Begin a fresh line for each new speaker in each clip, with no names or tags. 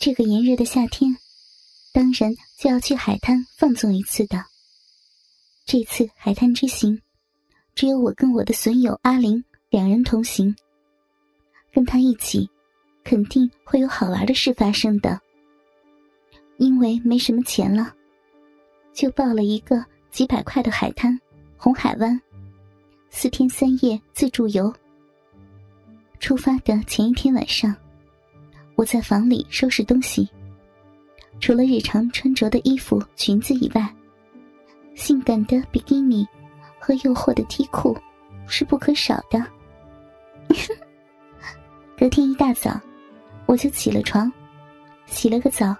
这个炎热的夏天，当然就要去海滩放纵一次的。这次海滩之行，只有我跟我的损友阿玲两人同行。跟他一起，肯定会有好玩的事发生的。因为没什么钱了，就报了一个几百块的海滩——红海湾，四天三夜自助游。出发的前一天晚上，我在房里收拾东西，除了日常穿着的衣服、裙子以外，性感的比基尼和诱惑的 T 裤是不可少的。隔天一大早，我就起了床，洗了个澡，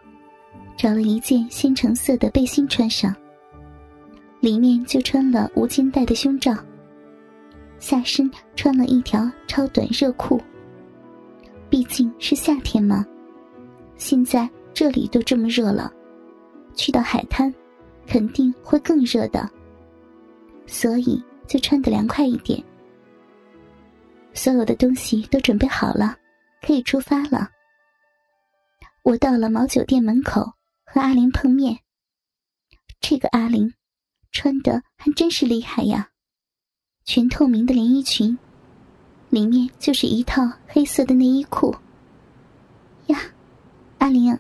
找了一件鲜橙色的背心穿上，里面就穿了无肩带的胸罩，下身穿了一条超短热裤。毕竟是夏天嘛，现在这里都这么热了，去到海滩，肯定会更热的，所以就穿得凉快一点。所有的东西都准备好了，可以出发了。我到了毛酒店门口，和阿玲碰面。这个阿玲，穿的还真是厉害呀，全透明的连衣裙，里面就是一套黑色的内衣裤。呀，阿玲，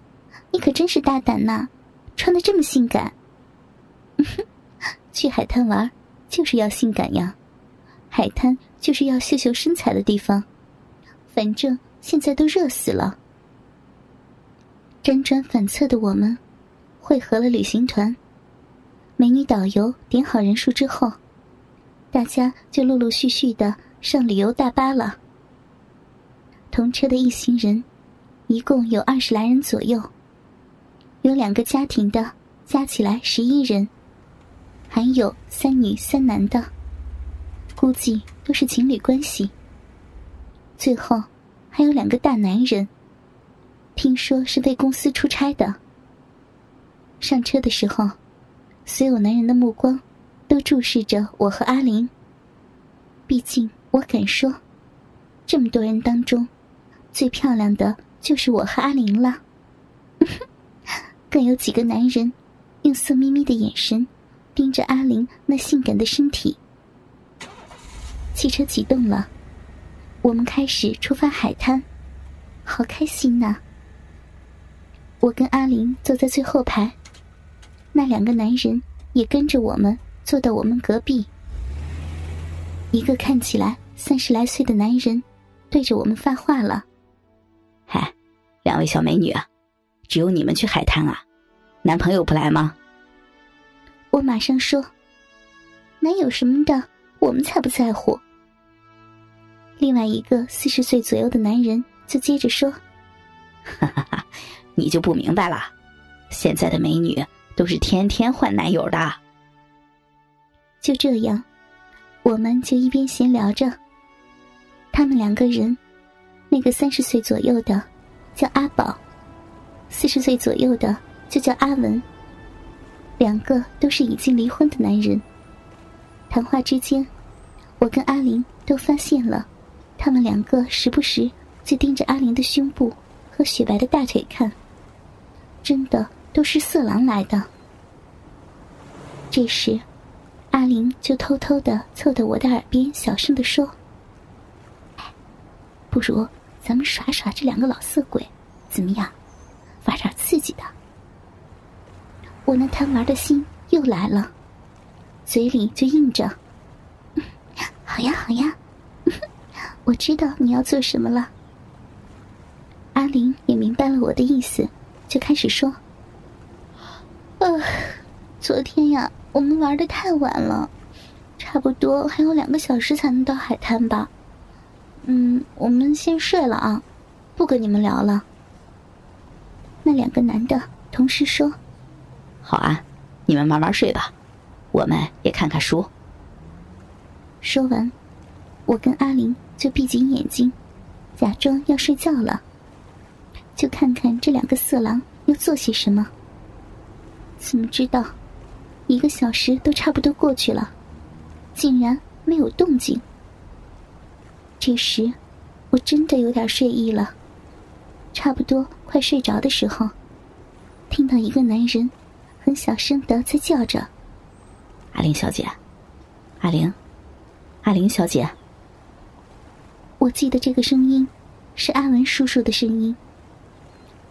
你可真是大胆呐，穿的这么性感。去海滩玩，就是要性感呀。海滩就是要秀秀身材的地方，反正现在都热死了。辗转反侧的我们，汇合了旅行团。美女导游点好人数之后，大家就陆陆续续的上旅游大巴了。同车的一行人，一共有二十来人左右，有两个家庭的，加起来十一人，还有三女三男的。估计都是情侣关系。最后还有两个大男人，听说是为公司出差的。上车的时候，所有男人的目光都注视着我和阿玲。毕竟我敢说，这么多人当中，最漂亮的就是我和阿玲了。更有几个男人用色眯眯的眼神盯着阿玲那性感的身体。汽车启动了，我们开始出发海滩，好开心呐！我跟阿玲坐在最后排，那两个男人也跟着我们坐到我们隔壁。一个看起来三十来岁的男人对着我们发话了：“
嗨，两位小美女啊，只有你们去海滩啊？男朋友不来吗？”
我马上说：“男友什么的，我们才不在乎。”另外一个四十岁左右的男人就接着说：“
哈哈哈，你就不明白了，现在的美女都是天天换男友的。”
就这样，我们就一边闲聊着。他们两个人，那个三十岁左右的叫阿宝，四十岁左右的就叫阿文。两个都是已经离婚的男人。谈话之间，我跟阿玲都发现了。他们两个时不时就盯着阿玲的胸部和雪白的大腿看，真的都是色狼来的。这时，阿玲就偷偷的凑到我的耳边，小声的说：“不如咱们耍耍这两个老色鬼，怎么样？玩点刺激的。”我那贪玩的心又来了，嘴里就应着：“好呀，好呀。”我知道你要做什么了。阿玲也明白了我的意思，就开始说：“呃，昨天呀，我们玩的太晚了，差不多还有两个小时才能到海滩吧。嗯，我们先睡了啊，不跟你们聊了。”那两个男的同时说：“
好啊，你们慢慢睡吧，我们也看看书。”
说完，我跟阿玲。就闭紧眼睛，假装要睡觉了。就看看这两个色狼要做些什么。怎么知道，一个小时都差不多过去了，竟然没有动静。这时，我真的有点睡意了。差不多快睡着的时候，听到一个男人很小声的在叫着：“
阿玲小姐，阿玲，阿玲小姐。”
我记得这个声音是阿文叔叔的声音。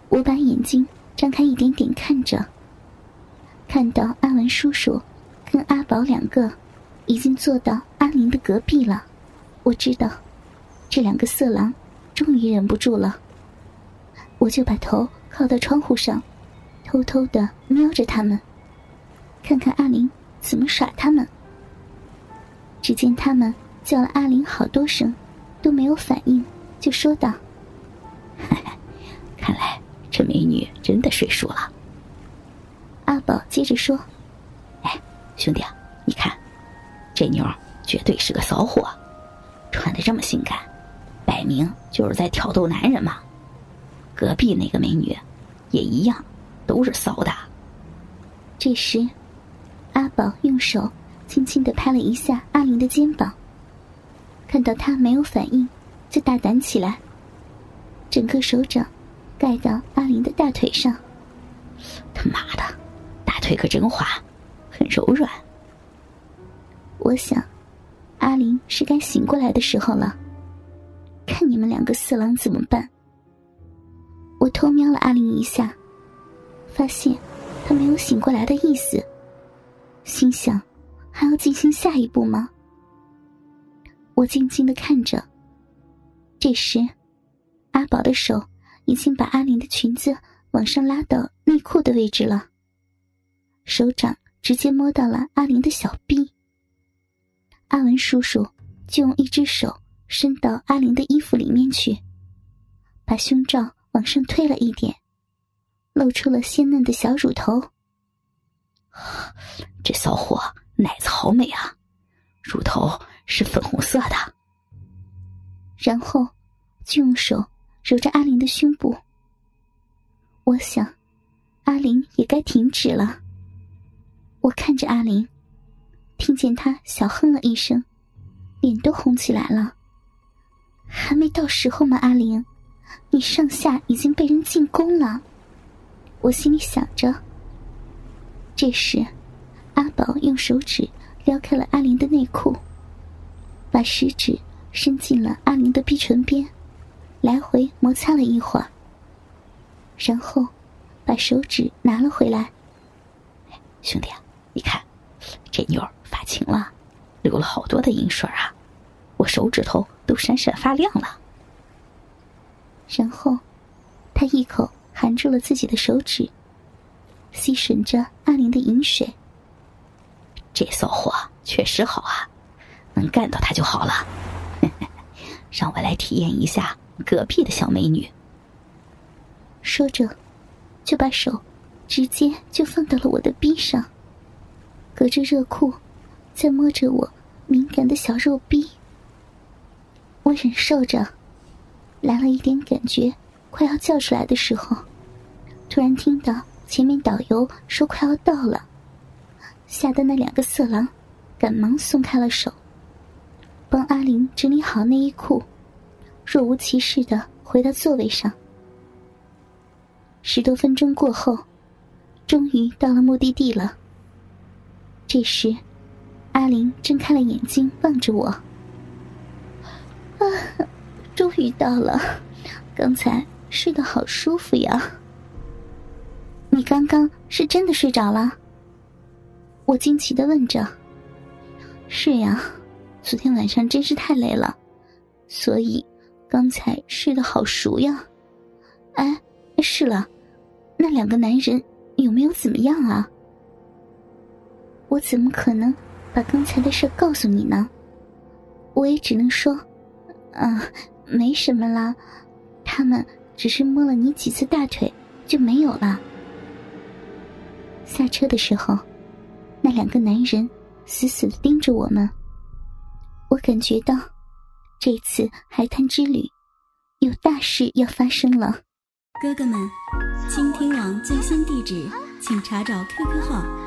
我把眼睛张开一点点看着，看到阿文叔叔跟阿宝两个已经坐到阿玲的隔壁了。我知道，这两个色狼终于忍不住了。我就把头靠到窗户上，偷偷的瞄着他们，看看阿玲怎么耍他们。只见他们叫了阿玲好多声，都没有反应，就说道：“
看来这美女真的睡熟了。”
宝接着说：“
哎，兄弟，你看，这妞绝对是个骚货。”穿的这么性感，摆明就是在挑逗男人嘛。隔壁那个美女，也一样，都是骚的。
这时，阿宝用手轻轻的拍了一下阿玲的肩膀，看到她没有反应，就大胆起来，整个手掌盖到阿玲的大腿上。
他妈的，腿可真滑，很柔软。
我想。阿玲是该醒过来的时候了，看你们两个色狼怎么办？我偷瞄了阿玲一下，发现她没有醒过来的意思，心想还要进行下一步吗？我静静的看着。这时，阿宝的手已经把阿玲的裙子往上拉到内裤的位置了，手掌直接摸到了阿玲的小臂。阿文叔叔就用一只手伸到阿玲的衣服里面去，把胸罩往上推了一点，露出了鲜嫩的小乳头。
这骚货奶子好美啊，乳头是粉红色的。
然后就用手揉着阿玲的胸部。我想，阿玲也该停止了。我看着阿玲。听见他小哼了一声，脸都红起来了。还没到时候吗？阿玲，你上下已经被人进攻了。我心里想着。这时，阿宝用手指撩开了阿玲的内裤，把食指伸进了阿玲的逼唇边，来回摩擦了一会儿，然后把手指拿了回来。
兄弟啊，你看，这妞儿。发情了，流了好多的银水啊！我手指头都闪闪发亮了。
然后，他一口含住了自己的手指，吸吮着阿玲的银水。
这骚货确实好啊，能干到他就好了。让我来体验一下隔壁的小美女。
说着，就把手直接就放到了我的臂上，隔着热裤。在摸着我敏感的小肉逼，我忍受着，来了一点感觉，快要叫出来的时候，突然听到前面导游说快要到了，吓得那两个色狼赶忙松开了手，帮阿玲整理好内衣裤，若无其事的回到座位上。十多分钟过后，终于到了目的地了。这时。阿玲睁开了眼睛，望着我。啊，终于到了！刚才睡得好舒服呀。你刚刚是真的睡着了？我惊奇的问着。是呀，昨天晚上真是太累了，所以刚才睡得好熟呀。哎，是了，那两个男人有没有怎么样啊？我怎么可能？把刚才的事告诉你呢，我也只能说，啊，没什么啦，他们只是摸了你几次大腿就没有了。下车的时候，那两个男人死死的盯着我们，我感觉到这次海滩之旅有大事要发生了。
哥哥们，倾听网最新地址，请查找 QQ 号。